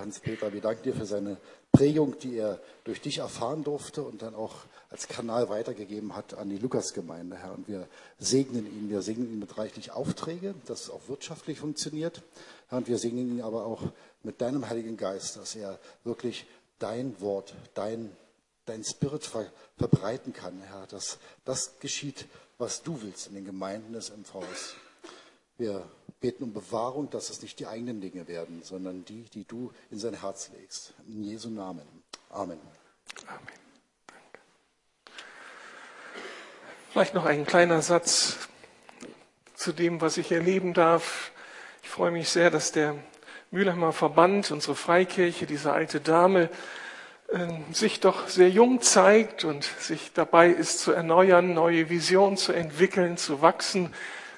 Hans-Peter, wir danken dir für seine Prägung, die er durch dich erfahren durfte und dann auch als Kanal weitergegeben hat an die Lukasgemeinde, Herr. Und wir segnen ihn, wir segnen ihn mit reichlich Aufträge, dass es auch wirtschaftlich funktioniert. Herr, und wir segnen ihn aber auch mit deinem Heiligen Geist, dass er wirklich dein Wort, dein, dein Spirit ver, verbreiten kann, Herr, dass das geschieht, was du willst in den Gemeinden des MVs. Wir beten um Bewahrung, dass es nicht die eigenen Dinge werden, sondern die, die du in sein Herz legst. In Jesu Namen. Amen. Amen. Danke. Vielleicht noch ein kleiner Satz zu dem, was ich erleben darf. Ich freue mich sehr, dass der Mülheimer Verband, unsere Freikirche, diese alte Dame, ähm, sich doch sehr jung zeigt und sich dabei ist zu erneuern, neue Visionen zu entwickeln, zu wachsen.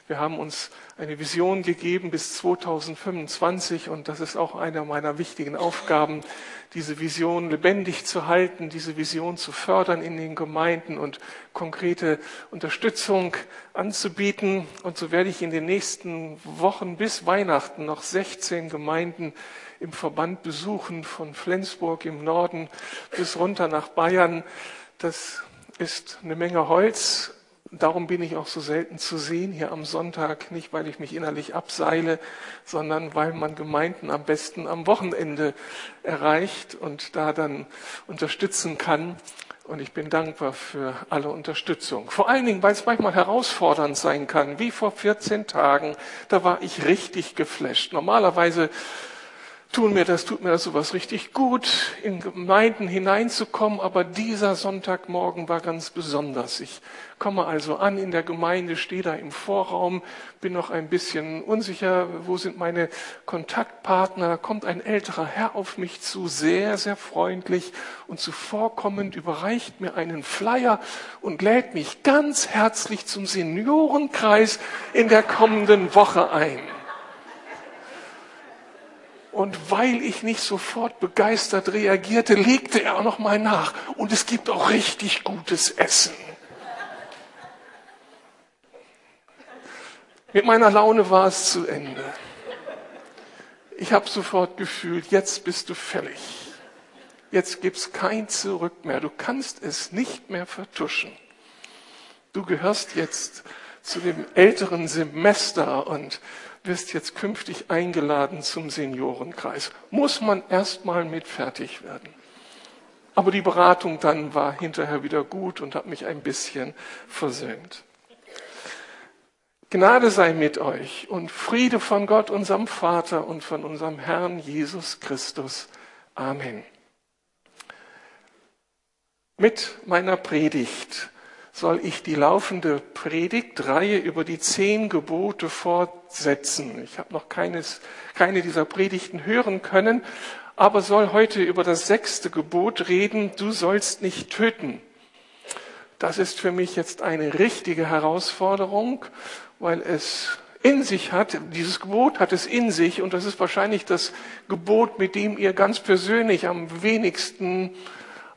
Wir haben uns eine Vision gegeben bis 2025 und das ist auch einer meiner wichtigen Aufgaben, diese Vision lebendig zu halten, diese Vision zu fördern in den Gemeinden und konkrete Unterstützung anzubieten. Und so werde ich in den nächsten Wochen bis Weihnachten noch 16 Gemeinden im Verband besuchen, von Flensburg im Norden bis runter nach Bayern. Das ist eine Menge Holz, Darum bin ich auch so selten zu sehen hier am Sonntag, nicht weil ich mich innerlich abseile, sondern weil man Gemeinden am besten am Wochenende erreicht und da dann unterstützen kann. Und ich bin dankbar für alle Unterstützung. Vor allen Dingen, weil es manchmal herausfordernd sein kann. Wie vor 14 Tagen, da war ich richtig geflasht. Normalerweise tun mir das, tut mir das sowas richtig gut, in Gemeinden hineinzukommen, aber dieser Sonntagmorgen war ganz besonders. Ich komme also an in der Gemeinde, stehe da im Vorraum, bin noch ein bisschen unsicher, wo sind meine Kontaktpartner, kommt ein älterer Herr auf mich zu, sehr, sehr freundlich und zuvorkommend überreicht mir einen Flyer und lädt mich ganz herzlich zum Seniorenkreis in der kommenden Woche ein. Und weil ich nicht sofort begeistert reagierte, legte er auch noch mal nach. Und es gibt auch richtig gutes Essen. Mit meiner Laune war es zu Ende. Ich habe sofort gefühlt, jetzt bist du fällig. Jetzt gibt's kein Zurück mehr. Du kannst es nicht mehr vertuschen. Du gehörst jetzt zu dem älteren Semester und wirst jetzt künftig eingeladen zum Seniorenkreis. Muss man erstmal mit fertig werden. Aber die Beratung dann war hinterher wieder gut und hat mich ein bisschen versöhnt. Gnade sei mit euch und Friede von Gott, unserem Vater und von unserem Herrn Jesus Christus. Amen. Mit meiner Predigt soll ich die laufende Predigtreihe über die zehn Gebote fortsetzen. Ich habe noch keines, keine dieser Predigten hören können, aber soll heute über das sechste Gebot reden, du sollst nicht töten. Das ist für mich jetzt eine richtige Herausforderung, weil es in sich hat, dieses Gebot hat es in sich und das ist wahrscheinlich das Gebot, mit dem ihr ganz persönlich am wenigsten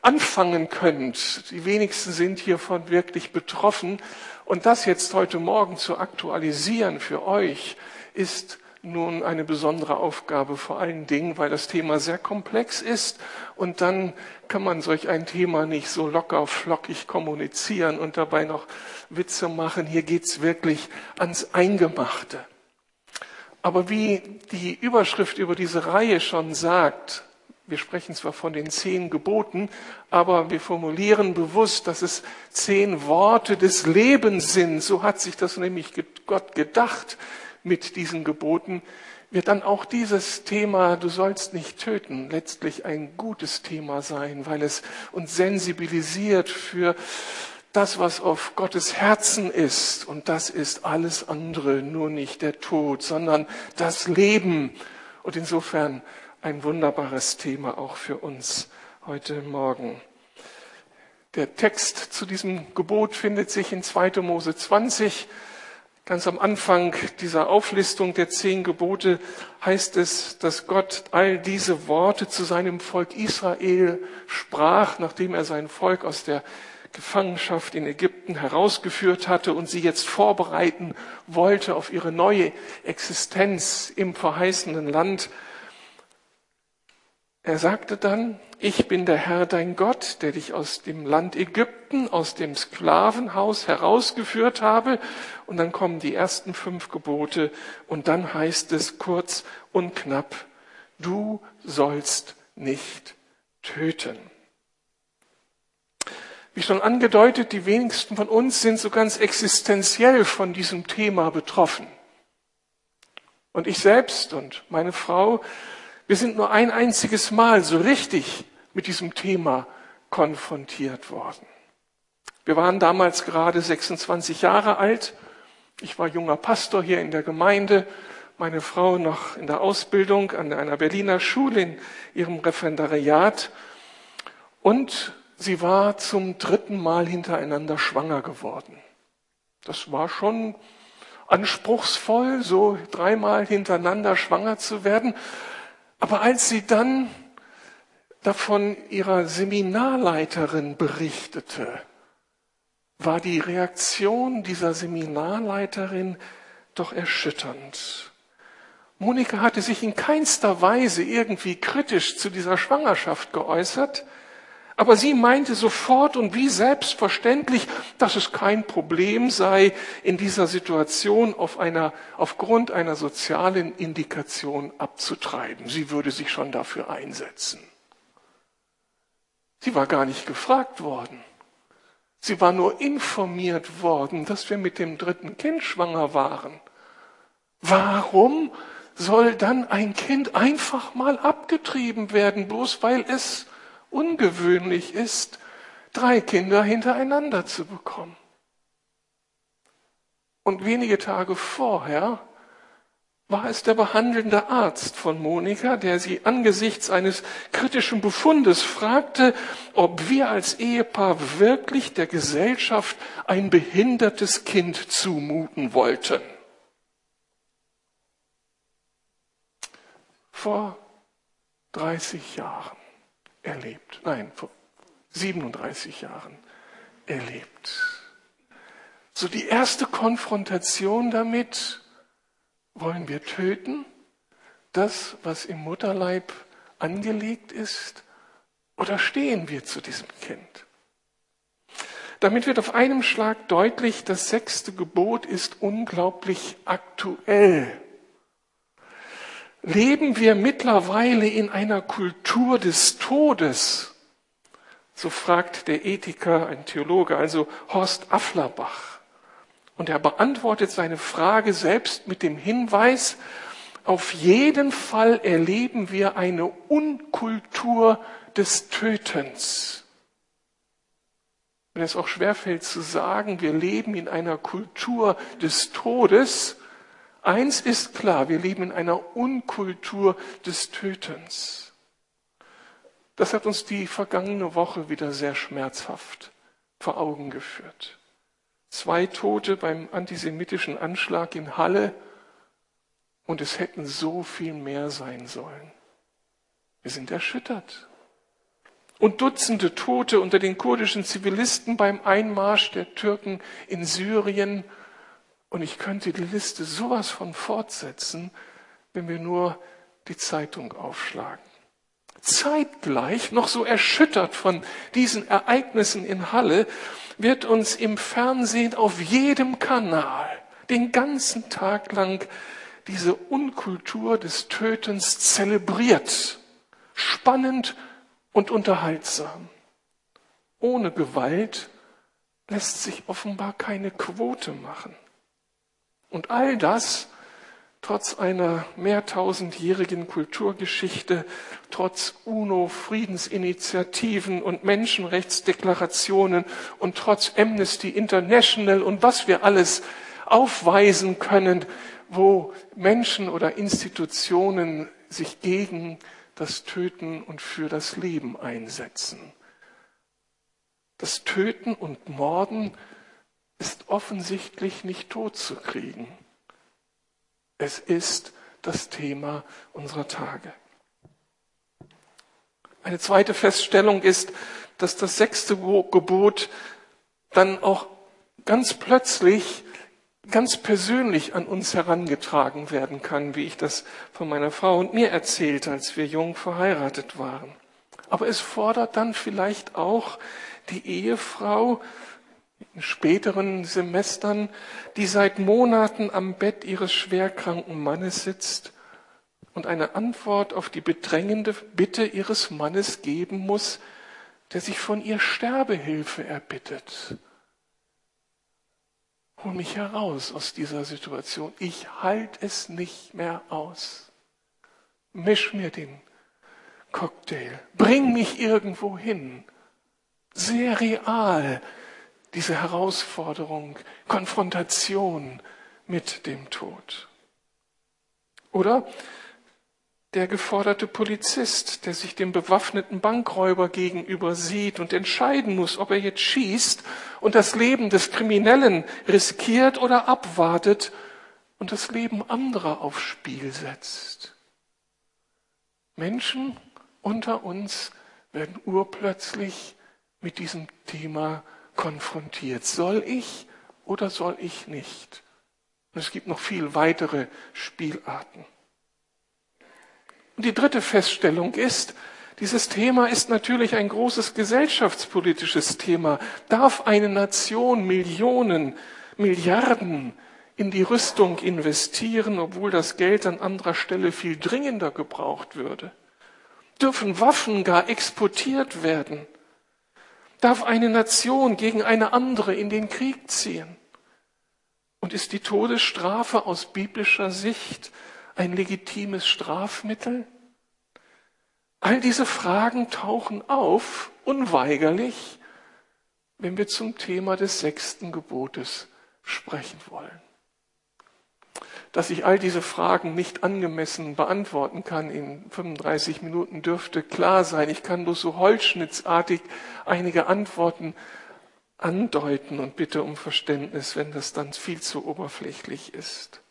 anfangen könnt. Die wenigsten sind hiervon wirklich betroffen. Und das jetzt heute Morgen zu aktualisieren für euch ist nun eine besondere Aufgabe, vor allen Dingen, weil das Thema sehr komplex ist und dann kann man solch ein Thema nicht so locker flockig kommunizieren und dabei noch Witze machen. Hier geht's wirklich ans Eingemachte. Aber wie die Überschrift über diese Reihe schon sagt, wir sprechen zwar von den zehn Geboten, aber wir formulieren bewusst, dass es zehn Worte des Lebens sind. So hat sich das nämlich Gott gedacht mit diesen Geboten. Wird dann auch dieses Thema, du sollst nicht töten, letztlich ein gutes Thema sein, weil es uns sensibilisiert für das, was auf Gottes Herzen ist. Und das ist alles andere, nur nicht der Tod, sondern das Leben. Und insofern ein wunderbares Thema auch für uns heute Morgen. Der Text zu diesem Gebot findet sich in 2. Mose 20. Ganz am Anfang dieser Auflistung der zehn Gebote heißt es, dass Gott all diese Worte zu seinem Volk Israel sprach, nachdem er sein Volk aus der Gefangenschaft in Ägypten herausgeführt hatte und sie jetzt vorbereiten wollte auf ihre neue Existenz im verheißenen Land. Er sagte dann, ich bin der Herr dein Gott, der dich aus dem Land Ägypten, aus dem Sklavenhaus herausgeführt habe. Und dann kommen die ersten fünf Gebote und dann heißt es kurz und knapp, du sollst nicht töten. Wie schon angedeutet, die wenigsten von uns sind so ganz existenziell von diesem Thema betroffen. Und ich selbst und meine Frau wir sind nur ein einziges Mal so richtig mit diesem Thema konfrontiert worden. Wir waren damals gerade 26 Jahre alt. Ich war junger Pastor hier in der Gemeinde, meine Frau noch in der Ausbildung an einer Berliner Schule in ihrem Referendariat. Und sie war zum dritten Mal hintereinander schwanger geworden. Das war schon anspruchsvoll, so dreimal hintereinander schwanger zu werden. Aber als sie dann davon ihrer Seminarleiterin berichtete, war die Reaktion dieser Seminarleiterin doch erschütternd. Monika hatte sich in keinster Weise irgendwie kritisch zu dieser Schwangerschaft geäußert, aber sie meinte sofort und wie selbstverständlich, dass es kein Problem sei, in dieser Situation auf einer, aufgrund einer sozialen Indikation abzutreiben. Sie würde sich schon dafür einsetzen. Sie war gar nicht gefragt worden. Sie war nur informiert worden, dass wir mit dem dritten Kind schwanger waren. Warum soll dann ein Kind einfach mal abgetrieben werden, bloß weil es ungewöhnlich ist, drei Kinder hintereinander zu bekommen. Und wenige Tage vorher war es der behandelnde Arzt von Monika, der sie angesichts eines kritischen Befundes fragte, ob wir als Ehepaar wirklich der Gesellschaft ein behindertes Kind zumuten wollten. Vor 30 Jahren erlebt. Nein, vor 37 Jahren erlebt. So die erste Konfrontation damit, wollen wir töten, das, was im Mutterleib angelegt ist, oder stehen wir zu diesem Kind? Damit wird auf einem Schlag deutlich, das sechste Gebot ist unglaublich aktuell leben wir mittlerweile in einer Kultur des Todes? So fragt der Ethiker, ein Theologe, also Horst Afflerbach. Und er beantwortet seine Frage selbst mit dem Hinweis, auf jeden Fall erleben wir eine Unkultur des Tötens. Wenn es auch schwerfällt zu sagen, wir leben in einer Kultur des Todes, Eins ist klar, wir leben in einer Unkultur des Tötens. Das hat uns die vergangene Woche wieder sehr schmerzhaft vor Augen geführt. Zwei Tote beim antisemitischen Anschlag in Halle und es hätten so viel mehr sein sollen. Wir sind erschüttert. Und Dutzende Tote unter den kurdischen Zivilisten beim Einmarsch der Türken in Syrien und ich könnte die Liste sowas von fortsetzen, wenn wir nur die Zeitung aufschlagen. Zeitgleich, noch so erschüttert von diesen Ereignissen in Halle, wird uns im Fernsehen auf jedem Kanal den ganzen Tag lang diese Unkultur des Tötens zelebriert. Spannend und unterhaltsam. Ohne Gewalt lässt sich offenbar keine Quote machen. Und all das trotz einer mehrtausendjährigen Kulturgeschichte, trotz UNO-Friedensinitiativen und Menschenrechtsdeklarationen und trotz Amnesty International und was wir alles aufweisen können, wo Menschen oder Institutionen sich gegen das Töten und für das Leben einsetzen. Das Töten und Morden ist offensichtlich nicht tot zu kriegen. Es ist das Thema unserer Tage. Eine zweite Feststellung ist, dass das sechste Gebot dann auch ganz plötzlich ganz persönlich an uns herangetragen werden kann, wie ich das von meiner Frau und mir erzählte, als wir jung verheiratet waren. Aber es fordert dann vielleicht auch die Ehefrau späteren Semestern, die seit Monaten am Bett ihres schwerkranken Mannes sitzt und eine Antwort auf die bedrängende Bitte ihres Mannes geben muss, der sich von ihr Sterbehilfe erbittet. Hol mich heraus aus dieser Situation. Ich halte es nicht mehr aus. Misch mir den Cocktail. Bring mich irgendwo hin. Sehr real diese Herausforderung, Konfrontation mit dem Tod. Oder der geforderte Polizist, der sich dem bewaffneten Bankräuber gegenüber sieht und entscheiden muss, ob er jetzt schießt und das Leben des Kriminellen riskiert oder abwartet und das Leben anderer aufs Spiel setzt. Menschen unter uns werden urplötzlich mit diesem Thema konfrontiert. Soll ich oder soll ich nicht? Und es gibt noch viel weitere Spielarten. Und die dritte Feststellung ist, dieses Thema ist natürlich ein großes gesellschaftspolitisches Thema. Darf eine Nation Millionen, Milliarden in die Rüstung investieren, obwohl das Geld an anderer Stelle viel dringender gebraucht würde? Dürfen Waffen gar exportiert werden? Darf eine Nation gegen eine andere in den Krieg ziehen? Und ist die Todesstrafe aus biblischer Sicht ein legitimes Strafmittel? All diese Fragen tauchen auf, unweigerlich, wenn wir zum Thema des sechsten Gebotes sprechen wollen. Dass ich all diese Fragen nicht angemessen beantworten kann in 35 Minuten dürfte klar sein. Ich kann bloß so holzschnittsartig einige Antworten andeuten und bitte um Verständnis, wenn das dann viel zu oberflächlich ist.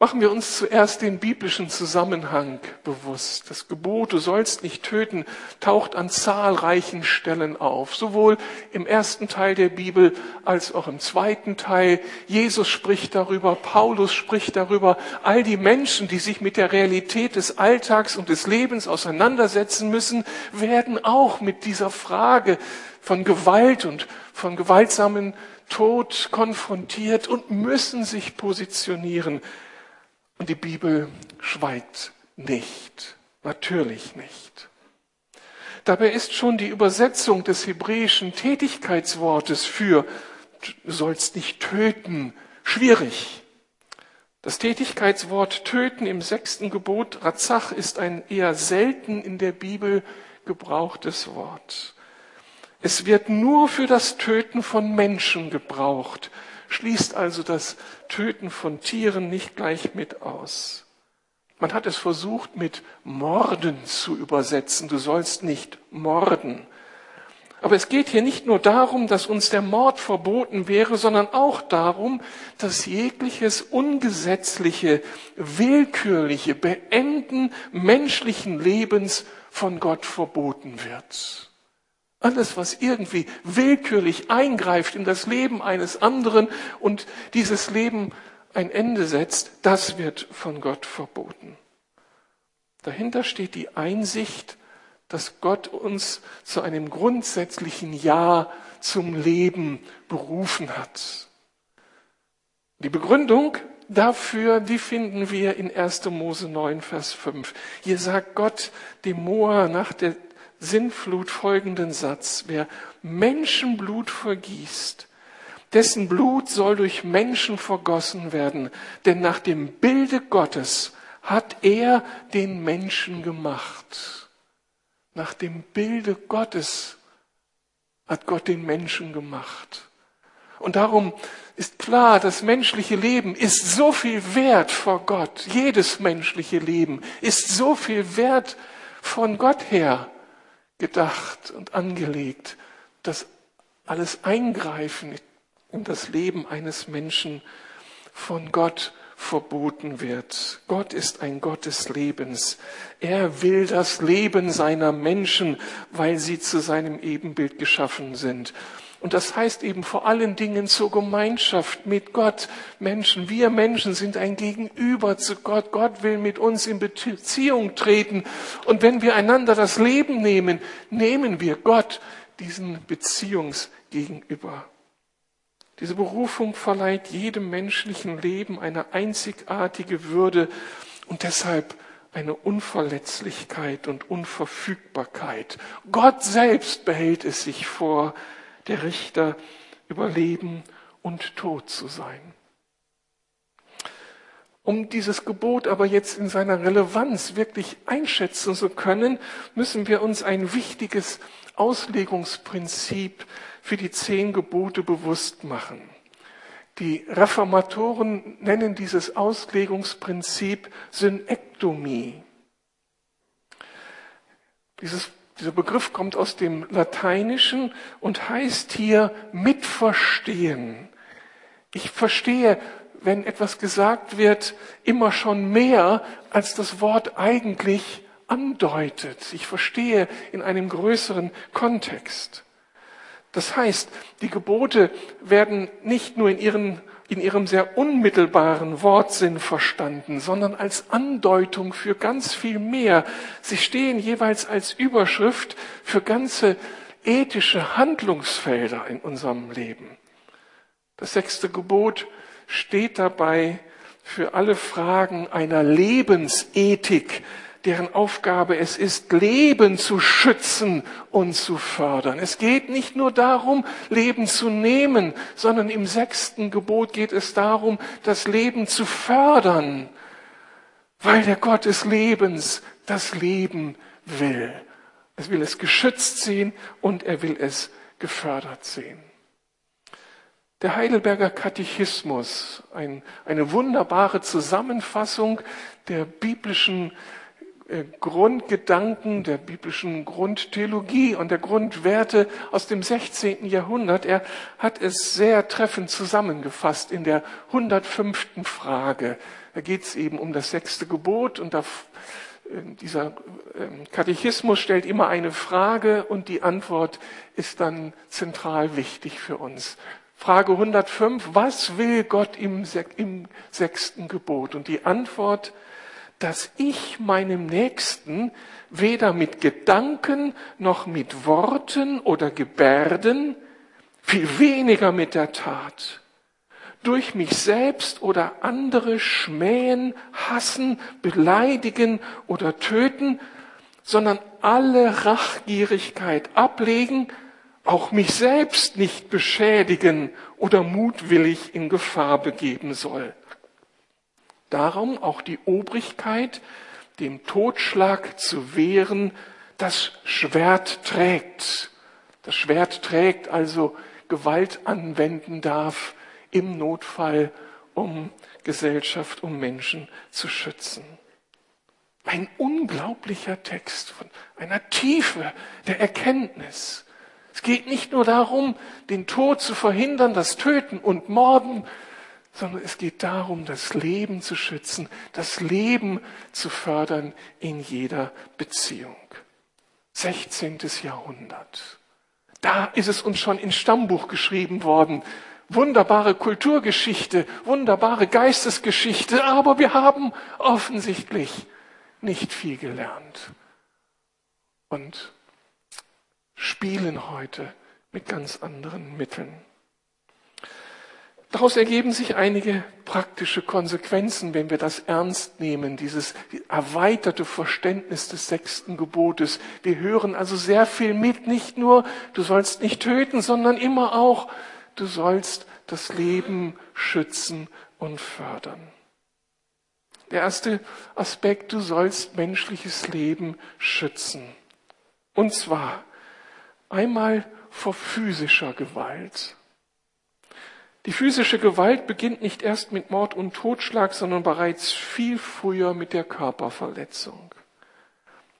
Machen wir uns zuerst den biblischen Zusammenhang bewusst. Das Gebot, du sollst nicht töten, taucht an zahlreichen Stellen auf, sowohl im ersten Teil der Bibel als auch im zweiten Teil. Jesus spricht darüber, Paulus spricht darüber. All die Menschen, die sich mit der Realität des Alltags und des Lebens auseinandersetzen müssen, werden auch mit dieser Frage von Gewalt und von gewaltsamen Tod konfrontiert und müssen sich positionieren. Und die Bibel schweigt nicht, natürlich nicht. Dabei ist schon die Übersetzung des hebräischen Tätigkeitswortes für du sollst nicht töten schwierig. Das Tätigkeitswort töten im sechsten Gebot Razach ist ein eher selten in der Bibel gebrauchtes Wort. Es wird nur für das Töten von Menschen gebraucht schließt also das Töten von Tieren nicht gleich mit aus. Man hat es versucht mit Morden zu übersetzen. Du sollst nicht morden. Aber es geht hier nicht nur darum, dass uns der Mord verboten wäre, sondern auch darum, dass jegliches ungesetzliche, willkürliche Beenden menschlichen Lebens von Gott verboten wird. Alles, was irgendwie willkürlich eingreift in das Leben eines anderen und dieses Leben ein Ende setzt, das wird von Gott verboten. Dahinter steht die Einsicht, dass Gott uns zu einem grundsätzlichen Ja zum Leben berufen hat. Die Begründung dafür, die finden wir in 1. Mose 9, Vers 5. Hier sagt Gott dem Moa nach der Sinnflut folgenden Satz. Wer Menschenblut vergießt, dessen Blut soll durch Menschen vergossen werden, denn nach dem Bilde Gottes hat er den Menschen gemacht. Nach dem Bilde Gottes hat Gott den Menschen gemacht. Und darum ist klar, das menschliche Leben ist so viel wert vor Gott. Jedes menschliche Leben ist so viel wert von Gott her gedacht und angelegt, dass alles Eingreifen in das Leben eines Menschen von Gott verboten wird. Gott ist ein Gott des Lebens. Er will das Leben seiner Menschen, weil sie zu seinem Ebenbild geschaffen sind. Und das heißt eben vor allen Dingen zur Gemeinschaft mit Gott. Menschen, wir Menschen sind ein Gegenüber zu Gott. Gott will mit uns in Beziehung treten. Und wenn wir einander das Leben nehmen, nehmen wir Gott diesen Beziehungsgegenüber. Diese Berufung verleiht jedem menschlichen Leben eine einzigartige Würde und deshalb eine Unverletzlichkeit und Unverfügbarkeit. Gott selbst behält es sich vor, der Richter über Leben und Tod zu sein. Um dieses Gebot aber jetzt in seiner Relevanz wirklich einschätzen zu können, müssen wir uns ein wichtiges Auslegungsprinzip für die zehn Gebote bewusst machen. Die Reformatoren nennen dieses Auslegungsprinzip Synektomie. Dieses, dieser Begriff kommt aus dem Lateinischen und heißt hier mitverstehen. Ich verstehe, wenn etwas gesagt wird, immer schon mehr, als das Wort eigentlich andeutet. Ich verstehe in einem größeren Kontext. Das heißt, die Gebote werden nicht nur in, ihren, in ihrem sehr unmittelbaren Wortsinn verstanden, sondern als Andeutung für ganz viel mehr. Sie stehen jeweils als Überschrift für ganze ethische Handlungsfelder in unserem Leben. Das sechste Gebot steht dabei für alle Fragen einer Lebensethik, deren Aufgabe es ist, Leben zu schützen und zu fördern. Es geht nicht nur darum, Leben zu nehmen, sondern im sechsten Gebot geht es darum, das Leben zu fördern, weil der Gott des Lebens das Leben will. Es will es geschützt sehen und er will es gefördert sehen. Der Heidelberger Katechismus, ein, eine wunderbare Zusammenfassung der biblischen Grundgedanken der biblischen Grundtheologie und der Grundwerte aus dem 16. Jahrhundert. Er hat es sehr treffend zusammengefasst in der 105. Frage. Da geht es eben um das sechste Gebot und da, äh, dieser ähm, Katechismus stellt immer eine Frage und die Antwort ist dann zentral wichtig für uns. Frage 105, was will Gott im, im sechsten Gebot? Und die Antwort dass ich meinem Nächsten weder mit Gedanken noch mit Worten oder Gebärden, viel weniger mit der Tat, durch mich selbst oder andere schmähen, hassen, beleidigen oder töten, sondern alle Rachgierigkeit ablegen, auch mich selbst nicht beschädigen oder mutwillig in Gefahr begeben soll. Darum auch die Obrigkeit, dem Totschlag zu wehren, das Schwert trägt. Das Schwert trägt also Gewalt anwenden darf im Notfall, um Gesellschaft, um Menschen zu schützen. Ein unglaublicher Text von einer Tiefe der Erkenntnis. Es geht nicht nur darum, den Tod zu verhindern, das Töten und Morden, sondern es geht darum, das Leben zu schützen, das Leben zu fördern in jeder Beziehung. 16. Jahrhundert. Da ist es uns schon in Stammbuch geschrieben worden. Wunderbare Kulturgeschichte, wunderbare Geistesgeschichte, aber wir haben offensichtlich nicht viel gelernt und spielen heute mit ganz anderen Mitteln. Daraus ergeben sich einige praktische Konsequenzen, wenn wir das ernst nehmen, dieses erweiterte Verständnis des sechsten Gebotes. Wir hören also sehr viel mit, nicht nur, du sollst nicht töten, sondern immer auch, du sollst das Leben schützen und fördern. Der erste Aspekt, du sollst menschliches Leben schützen. Und zwar einmal vor physischer Gewalt. Die physische Gewalt beginnt nicht erst mit Mord und Totschlag, sondern bereits viel früher mit der Körperverletzung.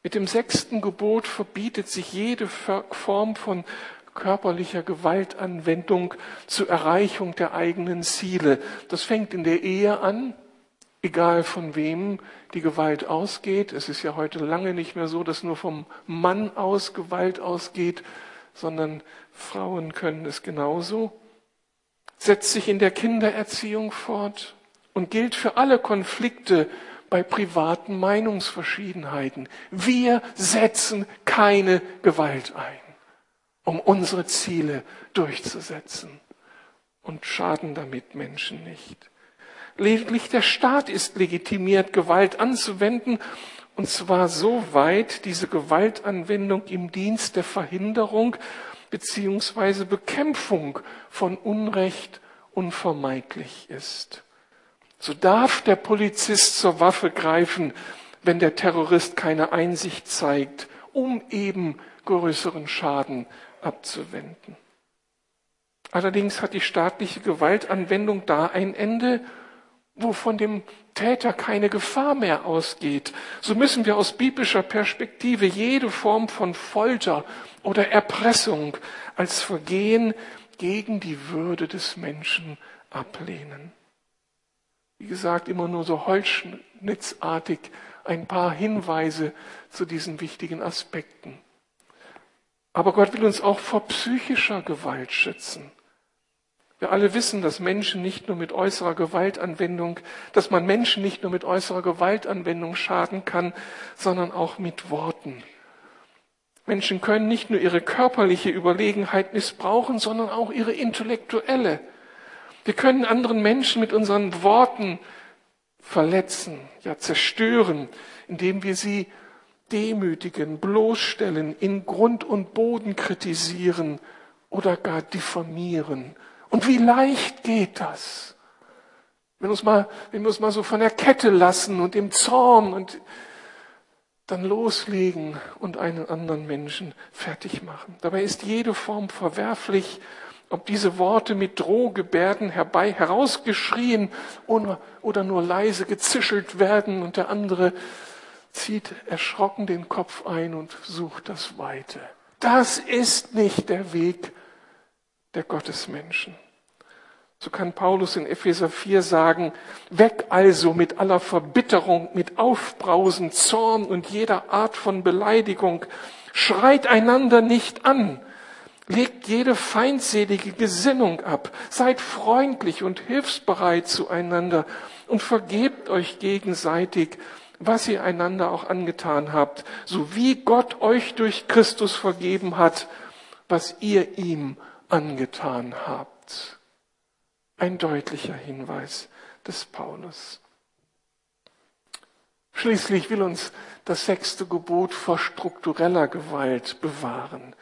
Mit dem sechsten Gebot verbietet sich jede Form von körperlicher Gewaltanwendung zur Erreichung der eigenen Ziele. Das fängt in der Ehe an, egal von wem die Gewalt ausgeht. Es ist ja heute lange nicht mehr so, dass nur vom Mann aus Gewalt ausgeht, sondern Frauen können es genauso, setzt sich in der Kindererziehung fort und gilt für alle Konflikte bei privaten Meinungsverschiedenheiten. Wir setzen keine Gewalt ein, um unsere Ziele durchzusetzen und schaden damit Menschen nicht. Lediglich der Staat ist legitimiert, Gewalt anzuwenden, und zwar so weit diese Gewaltanwendung im Dienst der Verhinderung beziehungsweise Bekämpfung von Unrecht unvermeidlich ist. So darf der Polizist zur Waffe greifen, wenn der Terrorist keine Einsicht zeigt, um eben größeren Schaden abzuwenden. Allerdings hat die staatliche Gewaltanwendung da ein Ende, wo von dem Täter keine Gefahr mehr ausgeht. So müssen wir aus biblischer Perspektive jede Form von Folter oder Erpressung als Vergehen gegen die Würde des Menschen ablehnen. Wie gesagt, immer nur so holzschnittartig ein paar Hinweise zu diesen wichtigen Aspekten. Aber Gott will uns auch vor psychischer Gewalt schützen. Wir alle wissen, dass Menschen nicht nur mit äußerer Gewaltanwendung, dass man Menschen nicht nur mit äußerer Gewaltanwendung schaden kann, sondern auch mit Worten. Menschen können nicht nur ihre körperliche Überlegenheit missbrauchen, sondern auch ihre intellektuelle. Wir können anderen Menschen mit unseren Worten verletzen, ja zerstören, indem wir sie demütigen, bloßstellen, in Grund und Boden kritisieren oder gar diffamieren und wie leicht geht das? Wenn wir uns mal, wenn wir uns mal so von der Kette lassen und im Zorn und dann loslegen und einen anderen Menschen fertig machen. Dabei ist jede Form verwerflich, ob diese Worte mit Drohgebärden herbei herausgeschrien oder nur leise gezischelt werden und der andere zieht erschrocken den Kopf ein und sucht das Weite. Das ist nicht der Weg der Gottesmenschen. So kann Paulus in Epheser 4 sagen, weg also mit aller Verbitterung, mit Aufbrausen, Zorn und jeder Art von Beleidigung. Schreit einander nicht an. Legt jede feindselige Gesinnung ab. Seid freundlich und hilfsbereit zueinander und vergebt euch gegenseitig, was ihr einander auch angetan habt, so wie Gott euch durch Christus vergeben hat, was ihr ihm angetan habt. Ein deutlicher Hinweis des Paulus. Schließlich will uns das sechste Gebot vor struktureller Gewalt bewahren.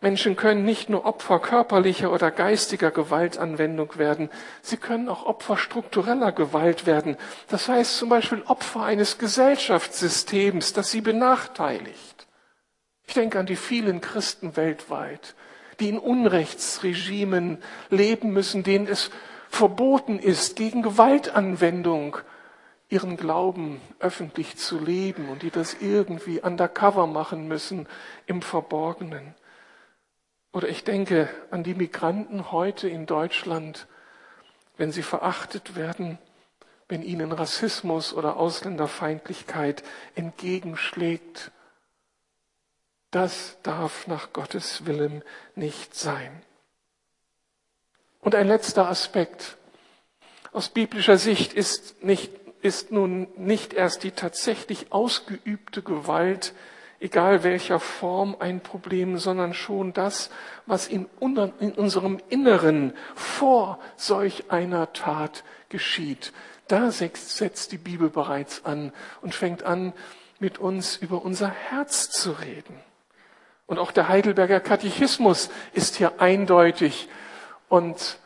Menschen können nicht nur Opfer körperlicher oder geistiger Gewaltanwendung werden, sie können auch Opfer struktureller Gewalt werden. Das heißt zum Beispiel Opfer eines Gesellschaftssystems, das sie benachteiligt. Ich denke an die vielen Christen weltweit, die in Unrechtsregimen leben müssen, denen es verboten ist, gegen Gewaltanwendung ihren Glauben öffentlich zu leben und die das irgendwie undercover machen müssen im Verborgenen. Oder ich denke an die Migranten heute in Deutschland, wenn sie verachtet werden, wenn ihnen Rassismus oder Ausländerfeindlichkeit entgegenschlägt das darf nach Gottes Willen nicht sein. Und ein letzter Aspekt. Aus biblischer Sicht ist, nicht, ist nun nicht erst die tatsächlich ausgeübte Gewalt, egal welcher Form, ein Problem, sondern schon das, was in, in unserem Inneren vor solch einer Tat geschieht. Da setzt die Bibel bereits an und fängt an, mit uns über unser Herz zu reden. Und auch der Heidelberger Katechismus ist hier eindeutig und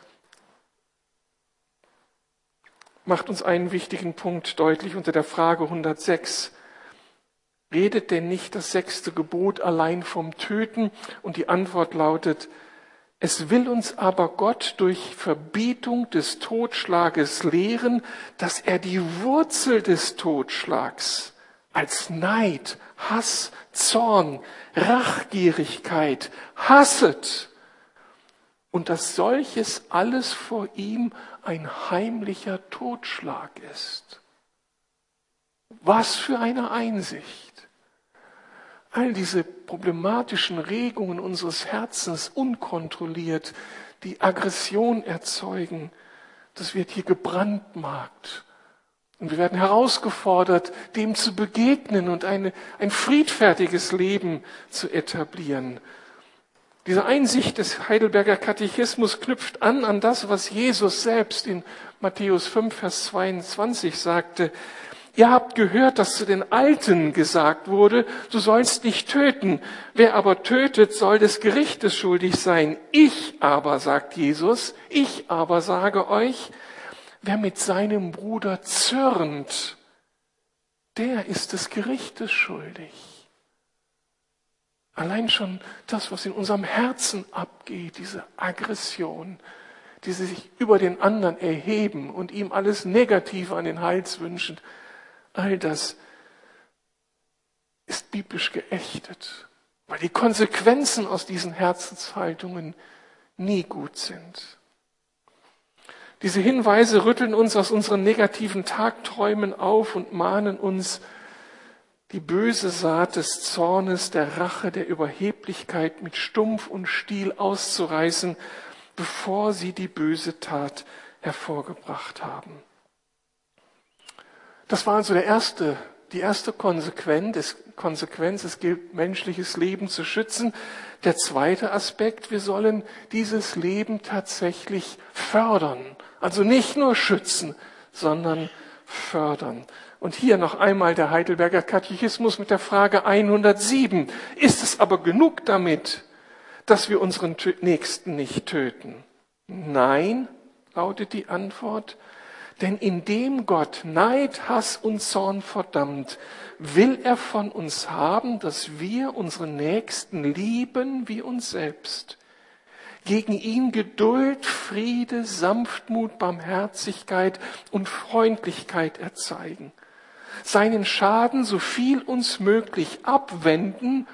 macht uns einen wichtigen Punkt deutlich unter der Frage 106. Redet denn nicht das sechste Gebot allein vom Töten? Und die Antwort lautet, es will uns aber Gott durch Verbietung des Totschlages lehren, dass er die Wurzel des Totschlags als Neid, Hass, Zorn, Rachgierigkeit hasset und dass solches alles vor ihm ein heimlicher Totschlag ist. Was für eine Einsicht. all diese problematischen Regungen unseres Herzens unkontrolliert, die Aggression erzeugen, das wird hier gebrandmarkt. Und wir werden herausgefordert, dem zu begegnen und eine, ein friedfertiges Leben zu etablieren. Diese Einsicht des Heidelberger Katechismus knüpft an an das, was Jesus selbst in Matthäus 5, Vers 22 sagte. Ihr habt gehört, dass zu den Alten gesagt wurde, du sollst nicht töten. Wer aber tötet, soll des Gerichtes schuldig sein. Ich aber, sagt Jesus, ich aber sage euch, wer mit seinem Bruder zürnt, der ist des Gerichtes schuldig. Allein schon das, was in unserem Herzen abgeht, diese Aggression, die sich über den anderen erheben und ihm alles Negative an den Hals wünschen, All das ist biblisch geächtet, weil die Konsequenzen aus diesen Herzenshaltungen nie gut sind. Diese Hinweise rütteln uns aus unseren negativen Tagträumen auf und mahnen uns, die böse Saat des Zornes, der Rache, der Überheblichkeit mit Stumpf und Stiel auszureißen, bevor sie die böse Tat hervorgebracht haben. Das war also der erste, die erste Konsequenz. Konsequenz, es gilt, menschliches Leben zu schützen. Der zweite Aspekt, wir sollen dieses Leben tatsächlich fördern. Also nicht nur schützen, sondern fördern. Und hier noch einmal der Heidelberger Katechismus mit der Frage 107. Ist es aber genug damit, dass wir unseren Nächsten nicht töten? Nein, lautet die Antwort. Denn indem Gott Neid, Hass und Zorn verdammt, will er von uns haben, dass wir unseren Nächsten lieben wie uns selbst. Gegen ihn Geduld, Friede, Sanftmut, Barmherzigkeit und Freundlichkeit erzeigen. Seinen Schaden so viel uns möglich abwenden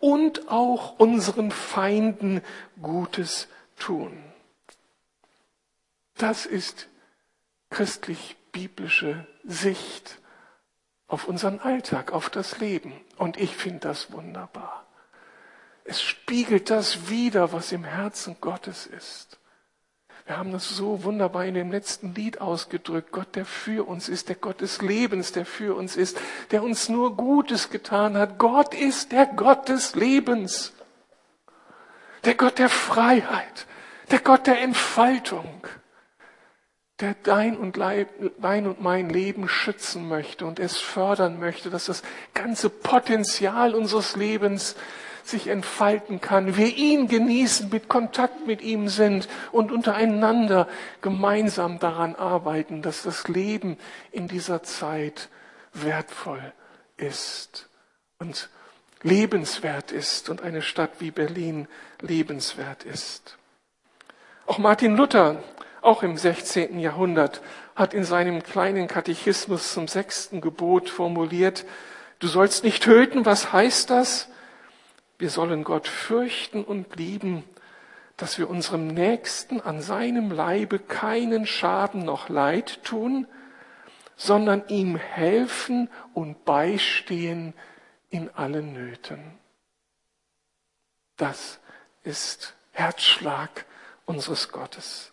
und auch unseren Feinden Gutes tun. Das ist christlich-biblische Sicht auf unseren Alltag, auf das Leben. Und ich finde das wunderbar. Es spiegelt das wider, was im Herzen Gottes ist. Wir haben das so wunderbar in dem letzten Lied ausgedrückt. Gott, der für uns ist, der Gott des Lebens, der für uns ist, der uns nur Gutes getan hat. Gott ist der Gott des Lebens, der Gott der Freiheit, der Gott der Entfaltung der dein und, dein und mein Leben schützen möchte und es fördern möchte, dass das ganze Potenzial unseres Lebens sich entfalten kann, wir ihn genießen, mit Kontakt mit ihm sind und untereinander gemeinsam daran arbeiten, dass das Leben in dieser Zeit wertvoll ist und lebenswert ist und eine Stadt wie Berlin lebenswert ist. Auch Martin Luther auch im 16. Jahrhundert, hat in seinem kleinen Katechismus zum sechsten Gebot formuliert, du sollst nicht töten, was heißt das? Wir sollen Gott fürchten und lieben, dass wir unserem Nächsten an seinem Leibe keinen Schaden noch Leid tun, sondern ihm helfen und beistehen in allen Nöten. Das ist Herzschlag unseres Gottes.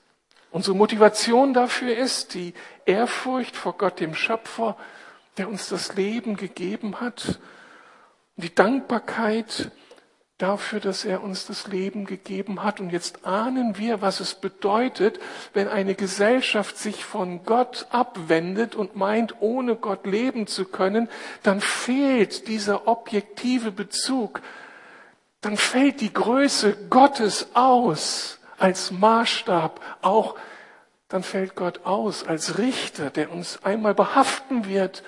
Unsere Motivation dafür ist die Ehrfurcht vor Gott, dem Schöpfer, der uns das Leben gegeben hat, die Dankbarkeit dafür, dass er uns das Leben gegeben hat. Und jetzt ahnen wir, was es bedeutet, wenn eine Gesellschaft sich von Gott abwendet und meint, ohne Gott leben zu können, dann fehlt dieser objektive Bezug, dann fällt die Größe Gottes aus als Maßstab, auch dann fällt Gott aus als Richter, der uns einmal behaften wird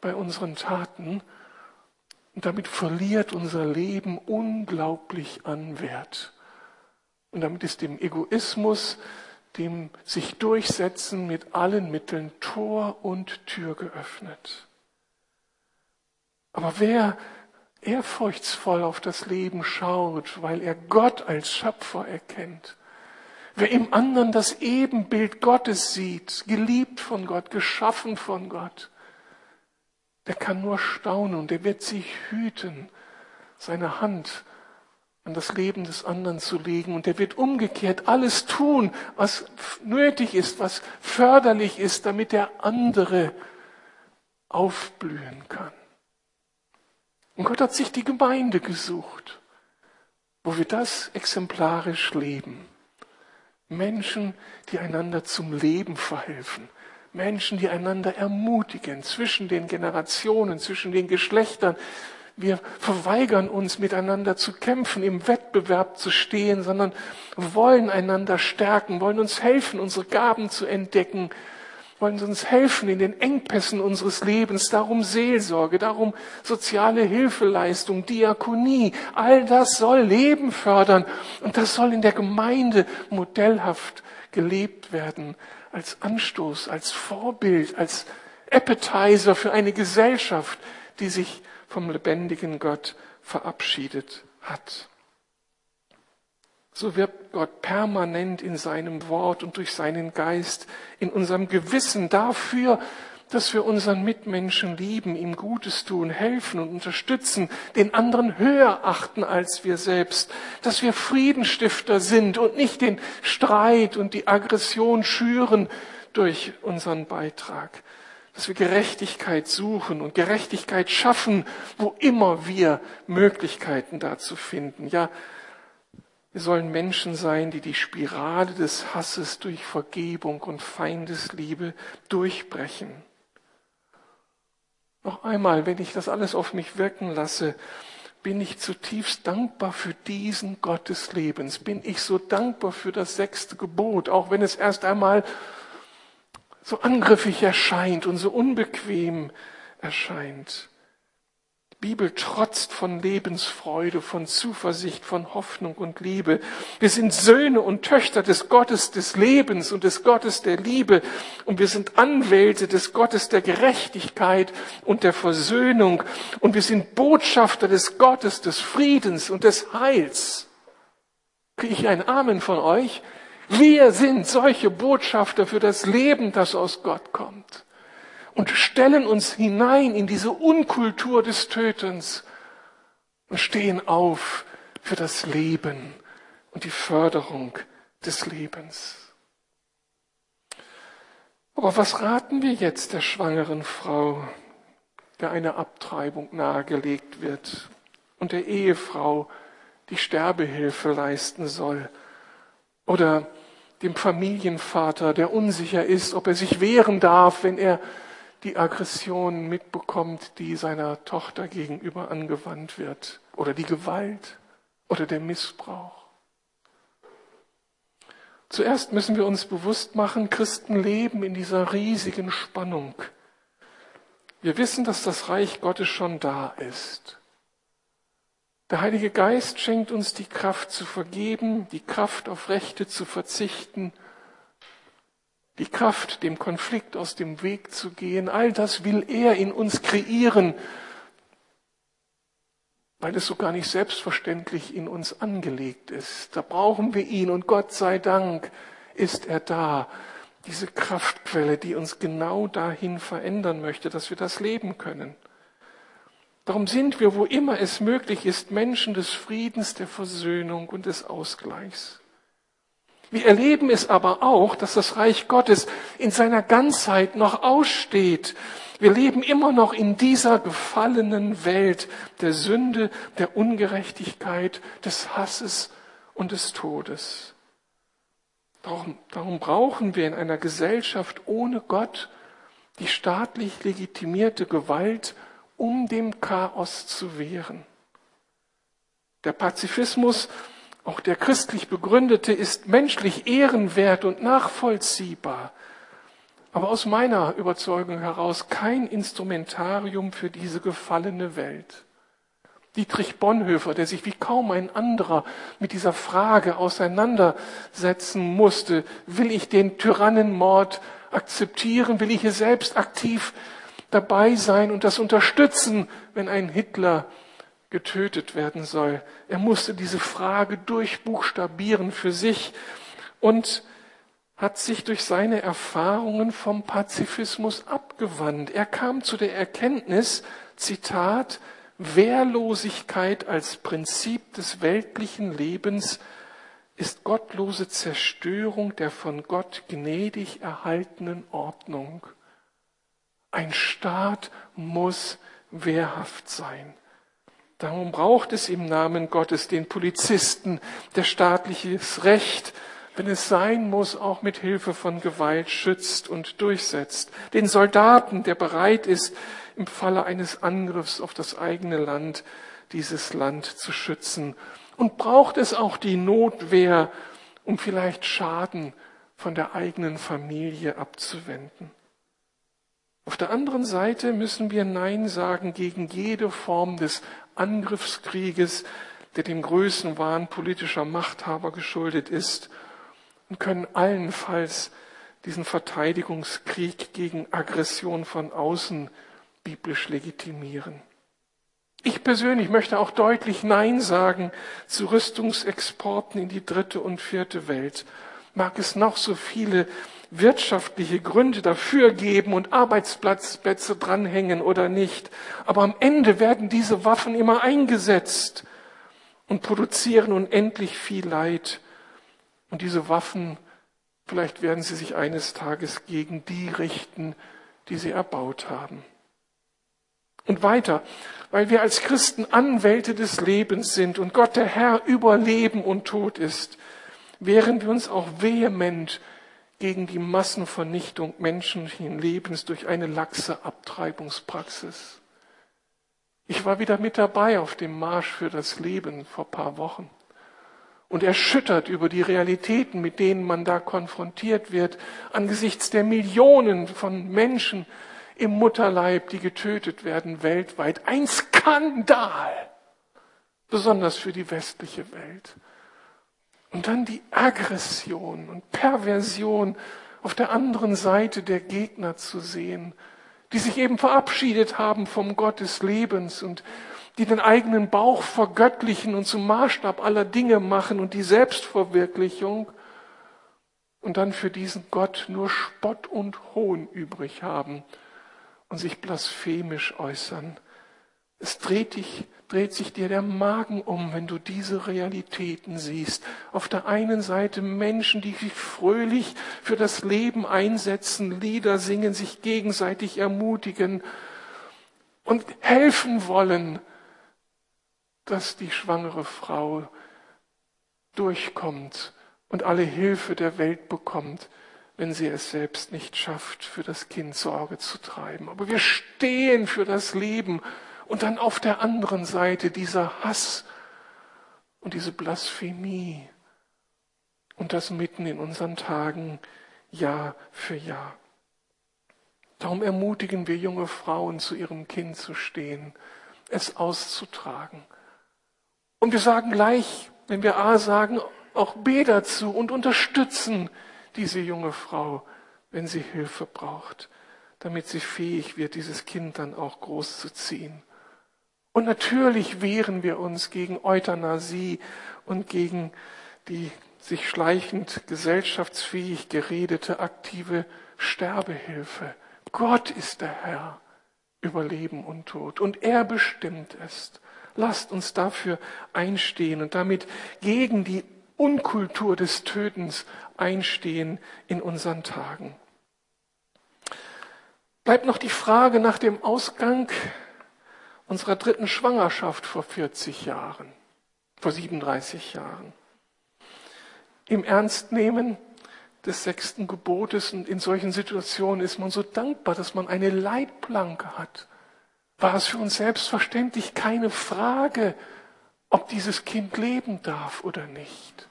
bei unseren Taten. Und damit verliert unser Leben unglaublich an Wert. Und damit ist dem Egoismus, dem sich durchsetzen mit allen Mitteln Tor und Tür geöffnet. Aber wer ehrfurchtsvoll auf das Leben schaut, weil er Gott als Schöpfer erkennt, Wer im anderen das Ebenbild Gottes sieht, geliebt von Gott, geschaffen von Gott, der kann nur staunen und der wird sich hüten, seine Hand an das Leben des anderen zu legen. Und er wird umgekehrt alles tun, was nötig ist, was förderlich ist, damit der andere aufblühen kann. Und Gott hat sich die Gemeinde gesucht, wo wir das exemplarisch leben. Menschen, die einander zum Leben verhelfen. Menschen, die einander ermutigen zwischen den Generationen, zwischen den Geschlechtern. Wir verweigern uns, miteinander zu kämpfen, im Wettbewerb zu stehen, sondern wollen einander stärken, wollen uns helfen, unsere Gaben zu entdecken, wollen uns helfen in den Engpässen unseres Lebens, darum Seelsorge, darum soziale Hilfeleistung, Diakonie. All das soll Leben fördern und das soll in der Gemeinde modellhaft gelebt werden, als Anstoß, als Vorbild, als Appetizer für eine Gesellschaft, die sich vom lebendigen Gott verabschiedet hat. So wirbt Gott permanent in seinem Wort und durch seinen Geist in unserem Gewissen dafür, dass wir unseren Mitmenschen lieben, ihm Gutes tun, helfen und unterstützen, den anderen höher achten als wir selbst, dass wir Friedenstifter sind und nicht den Streit und die Aggression schüren durch unseren Beitrag, dass wir Gerechtigkeit suchen und Gerechtigkeit schaffen, wo immer wir Möglichkeiten dazu finden. Ja, wir sollen Menschen sein, die die Spirale des Hasses durch Vergebung und Feindesliebe durchbrechen. Noch einmal, wenn ich das alles auf mich wirken lasse, bin ich zutiefst dankbar für diesen Gott des Lebens. Bin ich so dankbar für das sechste Gebot, auch wenn es erst einmal so angriffig erscheint und so unbequem erscheint. Bibel trotzt von Lebensfreude, von Zuversicht, von Hoffnung und Liebe. Wir sind Söhne und Töchter des Gottes des Lebens und des Gottes der Liebe und wir sind Anwälte des Gottes der Gerechtigkeit und der Versöhnung und wir sind Botschafter des Gottes des Friedens und des Heils. Kriege ich ein Amen von euch? Wir sind solche Botschafter für das Leben, das aus Gott kommt und stellen uns hinein in diese Unkultur des Tötens und stehen auf für das Leben und die Förderung des Lebens. Aber was raten wir jetzt der schwangeren Frau, der eine Abtreibung nahegelegt wird und der Ehefrau, die Sterbehilfe leisten soll? Oder dem Familienvater, der unsicher ist, ob er sich wehren darf, wenn er die Aggression mitbekommt, die seiner Tochter gegenüber angewandt wird, oder die Gewalt oder der Missbrauch. Zuerst müssen wir uns bewusst machen, Christen leben in dieser riesigen Spannung. Wir wissen, dass das Reich Gottes schon da ist. Der Heilige Geist schenkt uns die Kraft zu vergeben, die Kraft auf Rechte zu verzichten die Kraft, dem Konflikt aus dem Weg zu gehen, all das will er in uns kreieren, weil es so gar nicht selbstverständlich in uns angelegt ist. Da brauchen wir ihn und Gott sei Dank ist er da. Diese Kraftquelle, die uns genau dahin verändern möchte, dass wir das leben können. Darum sind wir, wo immer es möglich ist, Menschen des Friedens, der Versöhnung und des Ausgleichs. Wir erleben es aber auch, dass das Reich Gottes in seiner Ganzheit noch aussteht. Wir leben immer noch in dieser gefallenen Welt der Sünde, der Ungerechtigkeit, des Hasses und des Todes. Darum, darum brauchen wir in einer Gesellschaft ohne Gott die staatlich legitimierte Gewalt, um dem Chaos zu wehren. Der Pazifismus auch der christlich begründete ist menschlich ehrenwert und nachvollziehbar, aber aus meiner Überzeugung heraus kein Instrumentarium für diese gefallene Welt. Dietrich Bonhoeffer, der sich wie kaum ein anderer mit dieser Frage auseinandersetzen musste, will ich den Tyrannenmord akzeptieren, will ich hier selbst aktiv dabei sein und das unterstützen, wenn ein Hitler getötet werden soll. Er musste diese Frage durchbuchstabieren für sich und hat sich durch seine Erfahrungen vom Pazifismus abgewandt. Er kam zu der Erkenntnis, Zitat, Wehrlosigkeit als Prinzip des weltlichen Lebens ist gottlose Zerstörung der von Gott gnädig erhaltenen Ordnung. Ein Staat muss wehrhaft sein. Darum braucht es im Namen Gottes den Polizisten, der staatliches Recht, wenn es sein muss, auch mit Hilfe von Gewalt schützt und durchsetzt. Den Soldaten, der bereit ist, im Falle eines Angriffs auf das eigene Land dieses Land zu schützen. Und braucht es auch die Notwehr, um vielleicht Schaden von der eigenen Familie abzuwenden. Auf der anderen Seite müssen wir Nein sagen gegen jede Form des Angriffskrieges, der dem Größenwahn politischer Machthaber geschuldet ist und können allenfalls diesen Verteidigungskrieg gegen Aggression von außen biblisch legitimieren. Ich persönlich möchte auch deutlich Nein sagen zu Rüstungsexporten in die dritte und vierte Welt. Mag es noch so viele wirtschaftliche Gründe dafür geben und Arbeitsplätze dranhängen oder nicht. Aber am Ende werden diese Waffen immer eingesetzt und produzieren unendlich viel Leid. Und diese Waffen, vielleicht werden sie sich eines Tages gegen die richten, die sie erbaut haben. Und weiter, weil wir als Christen Anwälte des Lebens sind und Gott der Herr über Leben und Tod ist, wehren wir uns auch vehement gegen die Massenvernichtung menschlichen Lebens durch eine laxe Abtreibungspraxis. Ich war wieder mit dabei auf dem Marsch für das Leben vor paar Wochen und erschüttert über die Realitäten, mit denen man da konfrontiert wird, angesichts der Millionen von Menschen im Mutterleib, die getötet werden weltweit. Ein Skandal, besonders für die westliche Welt. Und dann die Aggression und Perversion auf der anderen Seite der Gegner zu sehen, die sich eben verabschiedet haben vom Gott des Lebens und die den eigenen Bauch vergöttlichen und zum Maßstab aller Dinge machen und die Selbstverwirklichung und dann für diesen Gott nur Spott und Hohn übrig haben und sich blasphemisch äußern. Es dreht dich dreht sich dir der Magen um, wenn du diese Realitäten siehst. Auf der einen Seite Menschen, die sich fröhlich für das Leben einsetzen, Lieder singen, sich gegenseitig ermutigen und helfen wollen, dass die schwangere Frau durchkommt und alle Hilfe der Welt bekommt, wenn sie es selbst nicht schafft, für das Kind Sorge zu treiben. Aber wir stehen für das Leben und dann auf der anderen Seite dieser Hass und diese Blasphemie. Und das mitten in unseren Tagen Jahr für Jahr. Darum ermutigen wir junge Frauen, zu ihrem Kind zu stehen, es auszutragen. Und wir sagen gleich, wenn wir A sagen, auch B dazu und unterstützen diese junge Frau, wenn sie Hilfe braucht, damit sie fähig wird, dieses Kind dann auch groß zu ziehen. Und natürlich wehren wir uns gegen Euthanasie und gegen die sich schleichend gesellschaftsfähig geredete aktive Sterbehilfe. Gott ist der Herr über Leben und Tod und er bestimmt es. Lasst uns dafür einstehen und damit gegen die Unkultur des Tötens einstehen in unseren Tagen. Bleibt noch die Frage nach dem Ausgang unserer dritten Schwangerschaft vor 40 Jahren, vor 37 Jahren. Im Ernstnehmen des sechsten Gebotes und in solchen Situationen ist man so dankbar, dass man eine Leitplanke hat. War es für uns selbstverständlich keine Frage, ob dieses Kind leben darf oder nicht.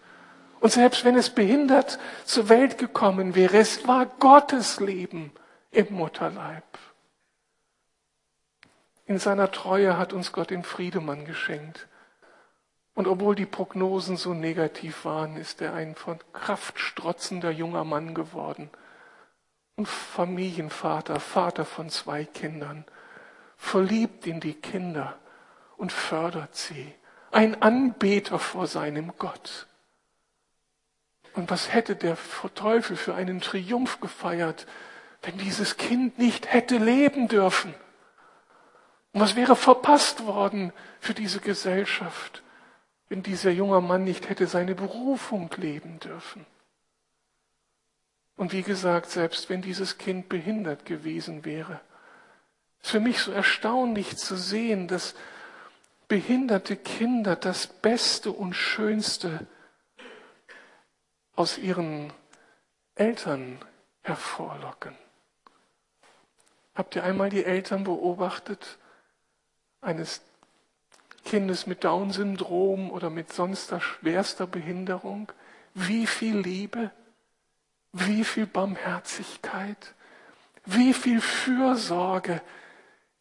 Und selbst wenn es behindert zur Welt gekommen wäre, es war Gottes Leben im Mutterleib. In seiner Treue hat uns Gott den Friedemann geschenkt. Und obwohl die Prognosen so negativ waren, ist er ein von Kraft strotzender junger Mann geworden. Und Familienvater, Vater von zwei Kindern, verliebt in die Kinder und fördert sie. Ein Anbeter vor seinem Gott. Und was hätte der Teufel für einen Triumph gefeiert, wenn dieses Kind nicht hätte leben dürfen? Und was wäre verpasst worden für diese Gesellschaft, wenn dieser junge Mann nicht hätte seine Berufung leben dürfen? Und wie gesagt, selbst wenn dieses Kind behindert gewesen wäre, ist für mich so erstaunlich zu sehen, dass behinderte Kinder das Beste und Schönste aus ihren Eltern hervorlocken. Habt ihr einmal die Eltern beobachtet eines Kindes mit Down-Syndrom oder mit sonster schwerster Behinderung? Wie viel Liebe, wie viel Barmherzigkeit, wie viel Fürsorge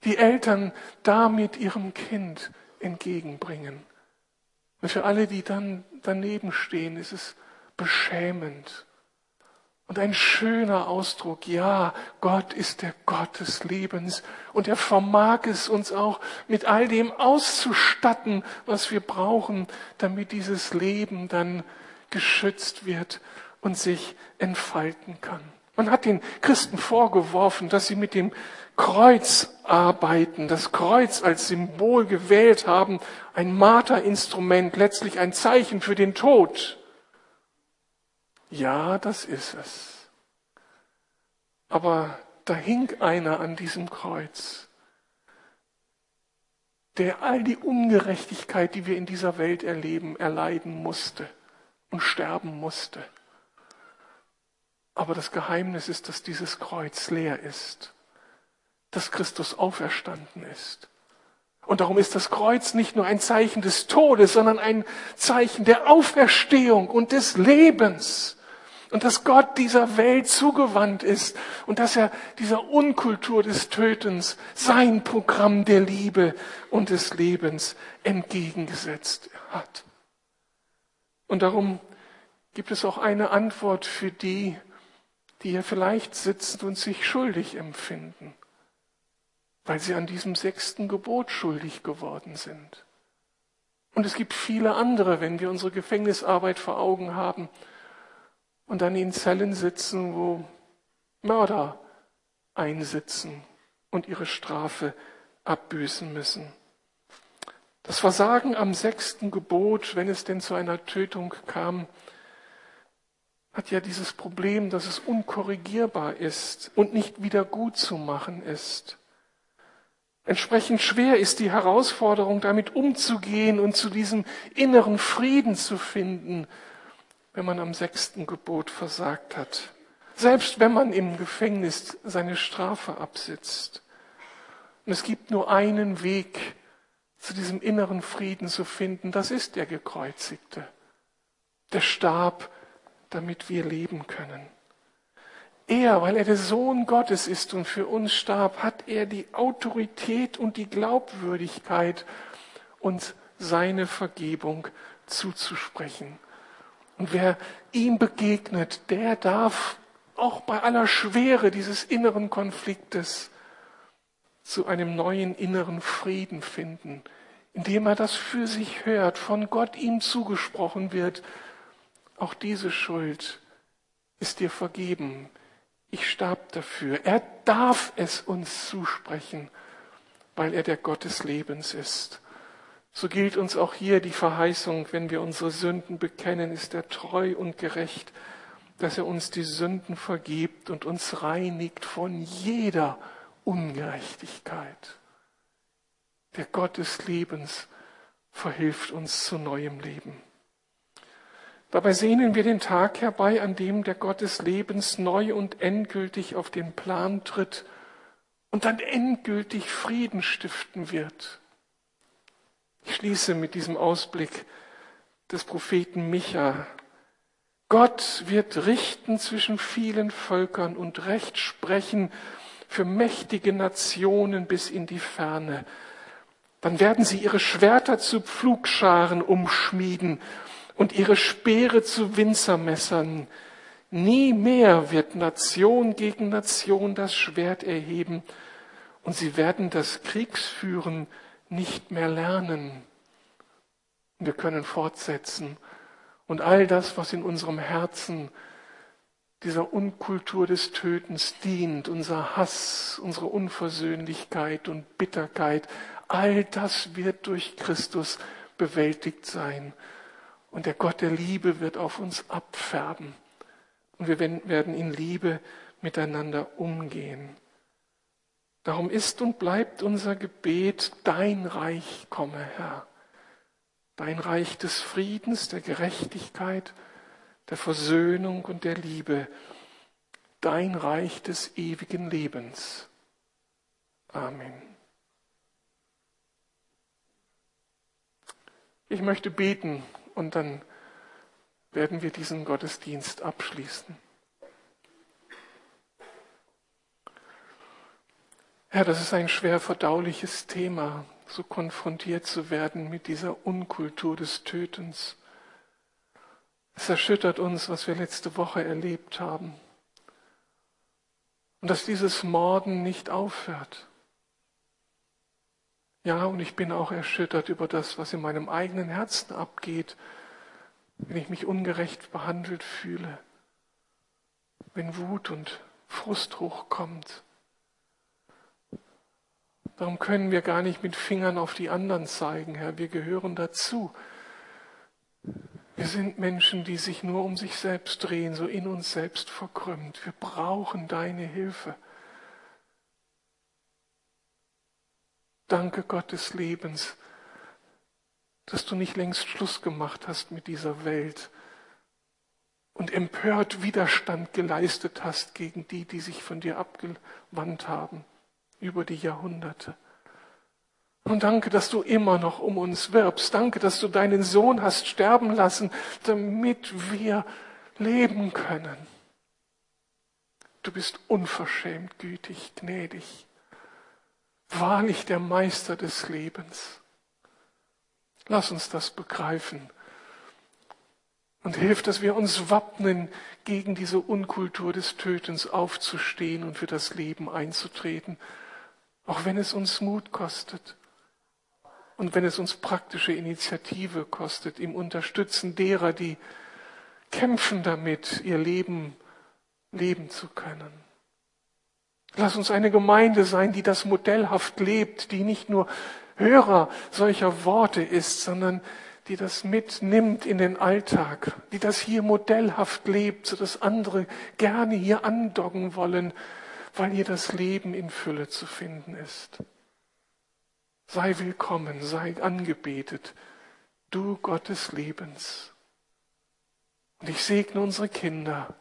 die Eltern damit ihrem Kind entgegenbringen. Und für alle, die dann daneben stehen, ist es beschämend. Und ein schöner Ausdruck, ja, Gott ist der Gott des Lebens und er vermag es uns auch mit all dem auszustatten, was wir brauchen, damit dieses Leben dann geschützt wird und sich entfalten kann. Man hat den Christen vorgeworfen, dass sie mit dem Kreuz arbeiten, das Kreuz als Symbol gewählt haben, ein Marterinstrument, letztlich ein Zeichen für den Tod. Ja, das ist es. Aber da hing einer an diesem Kreuz, der all die Ungerechtigkeit, die wir in dieser Welt erleben, erleiden musste und sterben musste. Aber das Geheimnis ist, dass dieses Kreuz leer ist, dass Christus auferstanden ist. Und darum ist das Kreuz nicht nur ein Zeichen des Todes, sondern ein Zeichen der Auferstehung und des Lebens und dass Gott dieser Welt zugewandt ist und dass er dieser Unkultur des Tötens sein Programm der Liebe und des Lebens entgegengesetzt hat. Und darum gibt es auch eine Antwort für die, die hier vielleicht sitzen und sich schuldig empfinden, weil sie an diesem sechsten Gebot schuldig geworden sind. Und es gibt viele andere, wenn wir unsere Gefängnisarbeit vor Augen haben, und dann in Zellen sitzen, wo Mörder einsitzen und ihre Strafe abbüßen müssen. Das Versagen am sechsten Gebot, wenn es denn zu einer Tötung kam, hat ja dieses Problem, dass es unkorrigierbar ist und nicht wieder gut zu machen ist. Entsprechend schwer ist die Herausforderung, damit umzugehen und zu diesem inneren Frieden zu finden, wenn man am sechsten Gebot versagt hat. Selbst wenn man im Gefängnis seine Strafe absitzt. Und es gibt nur einen Weg, zu diesem inneren Frieden zu finden. Das ist der Gekreuzigte. Der starb, damit wir leben können. Er, weil er der Sohn Gottes ist und für uns starb, hat er die Autorität und die Glaubwürdigkeit, uns seine Vergebung zuzusprechen. Und wer ihm begegnet, der darf auch bei aller Schwere dieses inneren Konfliktes zu einem neuen inneren Frieden finden, indem er das für sich hört, von Gott ihm zugesprochen wird. Auch diese Schuld ist dir vergeben. Ich starb dafür. Er darf es uns zusprechen, weil er der Gott des Lebens ist. So gilt uns auch hier die Verheißung, wenn wir unsere Sünden bekennen, ist er treu und gerecht, dass er uns die Sünden vergibt und uns reinigt von jeder Ungerechtigkeit. Der Gott des Lebens verhilft uns zu neuem Leben. Dabei sehnen wir den Tag herbei, an dem der Gott des Lebens neu und endgültig auf den Plan tritt und dann endgültig Frieden stiften wird. Ich schließe mit diesem Ausblick des Propheten Micha. Gott wird richten zwischen vielen Völkern und Recht sprechen für mächtige Nationen bis in die Ferne. Dann werden sie ihre Schwerter zu Pflugscharen umschmieden und ihre Speere zu Winzermessern. Nie mehr wird Nation gegen Nation das Schwert erheben und sie werden das Kriegsführen nicht mehr lernen. Wir können fortsetzen und all das, was in unserem Herzen dieser Unkultur des Tötens dient, unser Hass, unsere Unversöhnlichkeit und Bitterkeit, all das wird durch Christus bewältigt sein. Und der Gott der Liebe wird auf uns abfärben. Und wir werden in Liebe miteinander umgehen. Darum ist und bleibt unser Gebet, dein Reich komme, Herr. Dein Reich des Friedens, der Gerechtigkeit, der Versöhnung und der Liebe. Dein Reich des ewigen Lebens. Amen. Ich möchte beten und dann werden wir diesen Gottesdienst abschließen. Ja, das ist ein schwer verdauliches Thema, so konfrontiert zu werden mit dieser Unkultur des Tötens. Es erschüttert uns, was wir letzte Woche erlebt haben. Und dass dieses Morden nicht aufhört. Ja, und ich bin auch erschüttert über das, was in meinem eigenen Herzen abgeht, wenn ich mich ungerecht behandelt fühle, wenn Wut und Frust hochkommt Darum können wir gar nicht mit Fingern auf die anderen zeigen, Herr. Wir gehören dazu. Wir sind Menschen, die sich nur um sich selbst drehen, so in uns selbst verkrümmt. Wir brauchen deine Hilfe. Danke Gott des Lebens, dass du nicht längst Schluss gemacht hast mit dieser Welt und empört Widerstand geleistet hast gegen die, die sich von dir abgewandt haben über die Jahrhunderte. Und danke, dass du immer noch um uns wirbst. Danke, dass du deinen Sohn hast sterben lassen, damit wir leben können. Du bist unverschämt gütig, gnädig, wahrlich der Meister des Lebens. Lass uns das begreifen und hilf, dass wir uns wappnen, gegen diese Unkultur des Tötens aufzustehen und für das Leben einzutreten auch wenn es uns Mut kostet und wenn es uns praktische Initiative kostet im Unterstützen derer, die kämpfen damit, ihr Leben leben zu können. Lass uns eine Gemeinde sein, die das modellhaft lebt, die nicht nur Hörer solcher Worte ist, sondern die das mitnimmt in den Alltag, die das hier modellhaft lebt, sodass andere gerne hier andocken wollen, weil hier das Leben in Fülle zu finden ist. Sei willkommen, sei angebetet, du Gott des Lebens. Und ich segne unsere Kinder.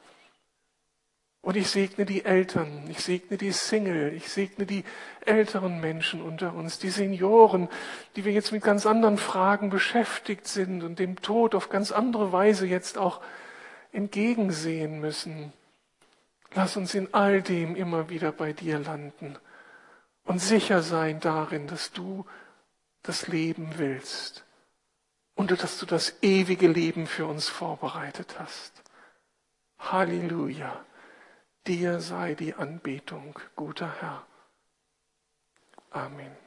Und ich segne die Eltern, ich segne die Single, ich segne die älteren Menschen unter uns, die Senioren, die wir jetzt mit ganz anderen Fragen beschäftigt sind und dem Tod auf ganz andere Weise jetzt auch entgegensehen müssen. Lass uns in all dem immer wieder bei dir landen und sicher sein darin, dass du das Leben willst und dass du das ewige Leben für uns vorbereitet hast. Halleluja. Dir sei die Anbetung, guter Herr. Amen.